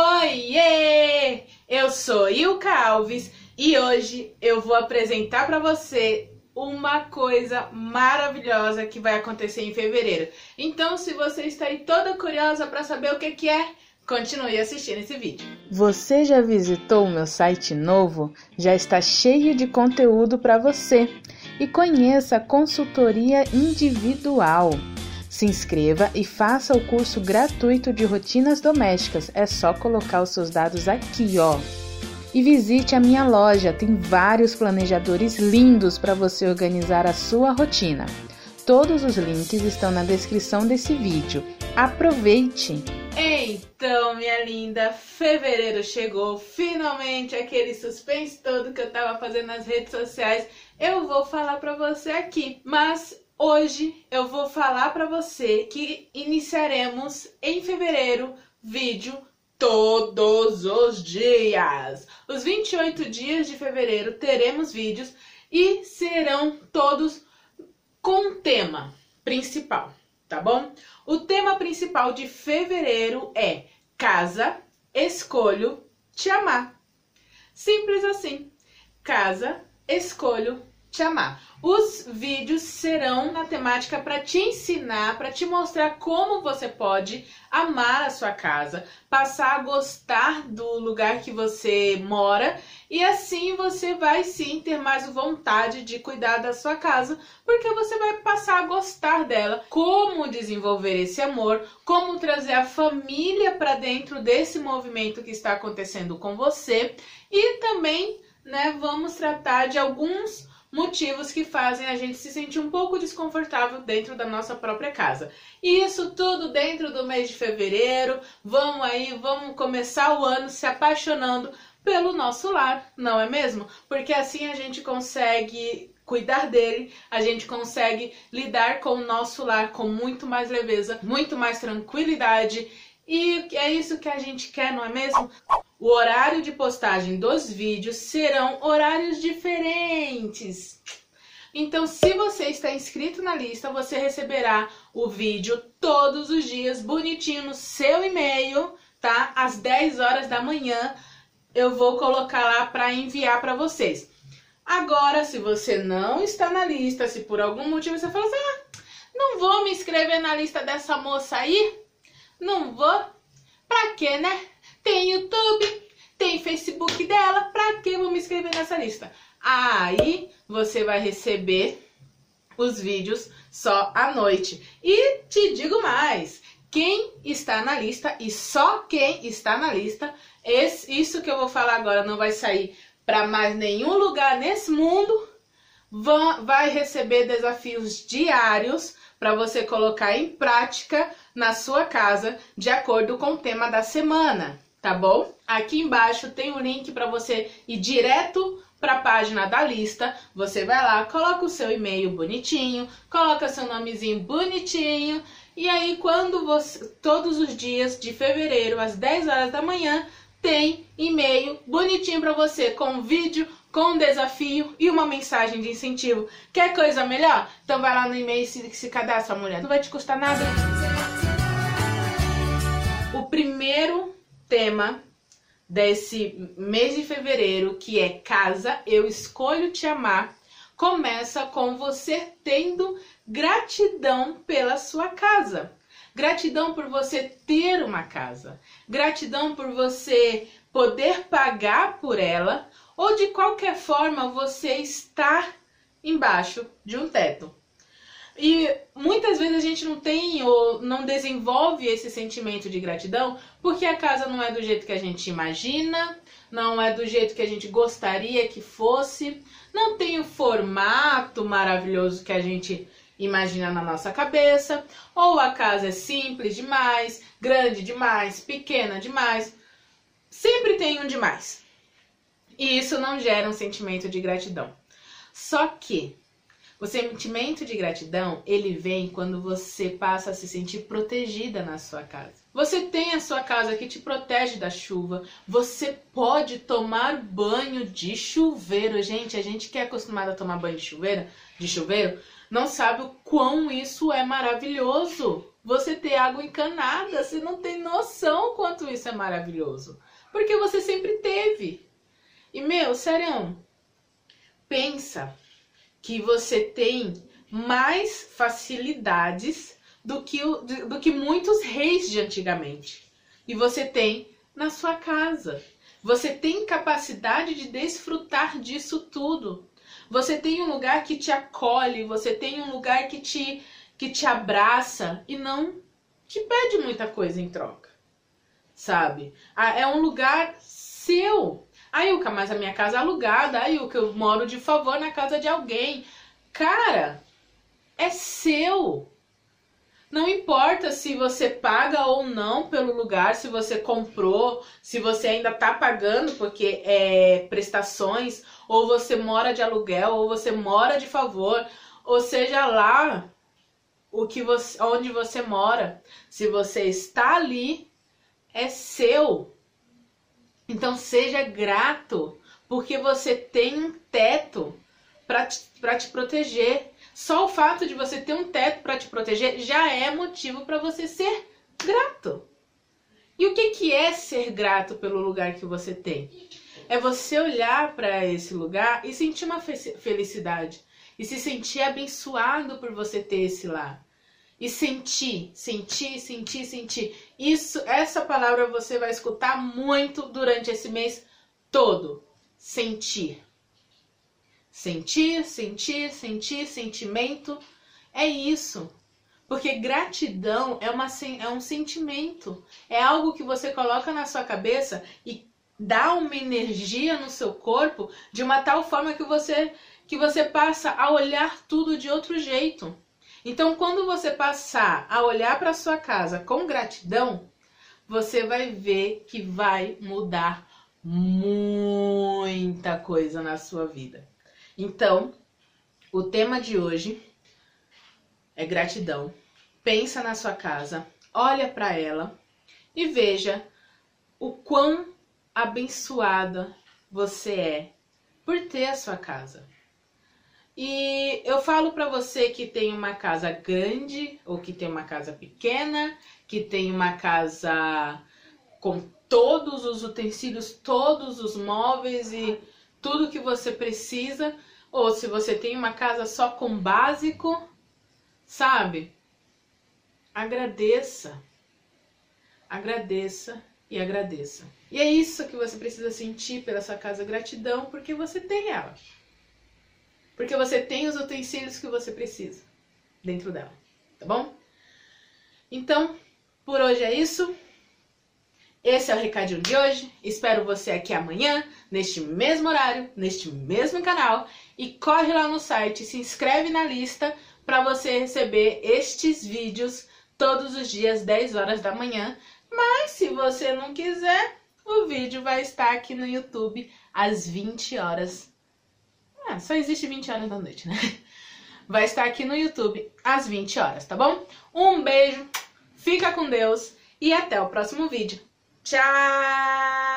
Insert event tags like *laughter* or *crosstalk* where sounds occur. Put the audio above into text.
Oiê! Eu sou Ilka Alves e hoje eu vou apresentar para você uma coisa maravilhosa que vai acontecer em fevereiro. Então, se você está aí toda curiosa para saber o que, que é, continue assistindo esse vídeo. Você já visitou o meu site novo? Já está cheio de conteúdo para você. E conheça a consultoria individual. Se inscreva e faça o curso gratuito de rotinas domésticas. É só colocar os seus dados aqui, ó. E visite a minha loja, tem vários planejadores lindos para você organizar a sua rotina. Todos os links estão na descrição desse vídeo. Aproveite! Então, minha linda, fevereiro chegou, finalmente aquele suspense todo que eu tava fazendo nas redes sociais, eu vou falar para você aqui. Mas Hoje eu vou falar para você que iniciaremos em fevereiro vídeo todos os dias. Os 28 dias de fevereiro teremos vídeos e serão todos com tema principal, tá bom? O tema principal de fevereiro é Casa, Escolho, Te Amar. Simples assim. Casa, Escolho, Te Amar. Os vídeos serão na temática para te ensinar, para te mostrar como você pode amar a sua casa, passar a gostar do lugar que você mora e assim você vai sim ter mais vontade de cuidar da sua casa, porque você vai passar a gostar dela. Como desenvolver esse amor, como trazer a família para dentro desse movimento que está acontecendo com você e também, né, vamos tratar de alguns motivos que fazem a gente se sentir um pouco desconfortável dentro da nossa própria casa. E isso tudo dentro do mês de fevereiro. Vamos aí, vamos começar o ano se apaixonando pelo nosso lar, não é mesmo? Porque assim a gente consegue cuidar dele, a gente consegue lidar com o nosso lar com muito mais leveza, muito mais tranquilidade. E é isso que a gente quer, não é mesmo? O horário de postagem dos vídeos serão horários diferentes. Então, se você está inscrito na lista, você receberá o vídeo todos os dias, bonitinho no seu e-mail, tá? Às 10 horas da manhã, eu vou colocar lá para enviar para vocês. Agora, se você não está na lista, se por algum motivo você fala assim, ah, não vou me inscrever na lista dessa moça aí, não vou, pra quê, né? Tem YouTube, tem Facebook dela, pra que vou me inscrever nessa lista? Aí você vai receber os vídeos só à noite. E te digo mais, quem está na lista e só quem está na lista, esse, isso que eu vou falar agora não vai sair para mais nenhum lugar nesse mundo, vão, vai receber desafios diários para você colocar em prática na sua casa de acordo com o tema da semana tá bom? Aqui embaixo tem um link para você ir direto para a página da lista. Você vai lá, coloca o seu e-mail bonitinho, coloca seu nomezinho bonitinho. E aí, quando você, todos os dias de fevereiro, às 10 horas da manhã, tem e-mail bonitinho para você, com vídeo, com desafio e uma mensagem de incentivo. Quer coisa melhor? Então vai lá no e-mail e se, se cadastra, mulher. Não vai te custar nada. O primeiro tema desse mês de fevereiro, que é Casa, eu escolho te amar, começa com você tendo gratidão pela sua casa. Gratidão por você ter uma casa. Gratidão por você poder pagar por ela ou de qualquer forma você estar embaixo de um teto. E muitas vezes a gente não tem ou não desenvolve esse sentimento de gratidão porque a casa não é do jeito que a gente imagina, não é do jeito que a gente gostaria que fosse, não tem o formato maravilhoso que a gente imagina na nossa cabeça, ou a casa é simples demais, grande demais, pequena demais. Sempre tem um demais. E isso não gera um sentimento de gratidão. Só que o sentimento de gratidão, ele vem quando você passa a se sentir protegida na sua casa. Você tem a sua casa que te protege da chuva. Você pode tomar banho de chuveiro. Gente, a gente que é acostumado a tomar banho de chuveiro, de chuveiro, não sabe o quão isso é maravilhoso. Você ter água encanada, você não tem noção quanto isso é maravilhoso. Porque você sempre teve. E meu, sério, pensa que você tem mais facilidades do que, do que muitos reis de antigamente. E você tem na sua casa. Você tem capacidade de desfrutar disso tudo. Você tem um lugar que te acolhe, você tem um lugar que te, que te abraça e não te pede muita coisa em troca. Sabe? É um lugar seu. Ayuka, mas a minha casa é alugada. Ayuka, eu moro de favor na casa de alguém. Cara, é seu. Não importa se você paga ou não pelo lugar, se você comprou, se você ainda tá pagando porque é prestações, ou você mora de aluguel, ou você mora de favor, ou seja lá o que você, onde você mora, se você está ali, é seu. Então seja grato, porque você tem um teto para te, te proteger. Só o fato de você ter um teto para te proteger já é motivo para você ser grato. E o que, que é ser grato pelo lugar que você tem? É você olhar para esse lugar e sentir uma felicidade. E se sentir abençoado por você ter esse lar. E sentir, sentir, sentir, sentir. Isso, essa palavra você vai escutar muito durante esse mês todo. Sentir. Sentir, sentir, sentir, sentimento. É isso. Porque gratidão é, uma, é um sentimento. É algo que você coloca na sua cabeça e dá uma energia no seu corpo de uma tal forma que você que você passa a olhar tudo de outro jeito. Então, quando você passar a olhar para sua casa com gratidão, você vai ver que vai mudar muita coisa na sua vida. Então, o tema de hoje é gratidão. Pensa na sua casa, olha para ela e veja o quão abençoada você é por ter a sua casa. E eu falo para você que tem uma casa grande ou que tem uma casa pequena, que tem uma casa com todos os utensílios, todos os móveis e tudo que você precisa, ou se você tem uma casa só com básico, sabe? Agradeça. Agradeça e agradeça. E é isso que você precisa sentir pela sua casa gratidão, porque você tem ela. Porque você tem os utensílios que você precisa dentro dela, tá bom? Então, por hoje é isso. Esse é o recadinho de hoje. Espero você aqui amanhã, neste mesmo horário, neste mesmo canal. E corre lá no site, se inscreve na lista para você receber estes vídeos todos os dias, 10 horas da manhã. Mas se você não quiser, o vídeo vai estar aqui no YouTube às 20 horas. Ah, só existe 20 horas da noite, né? *laughs* Vai estar aqui no YouTube às 20 horas, tá bom? Um beijo, fica com Deus e até o próximo vídeo. Tchau!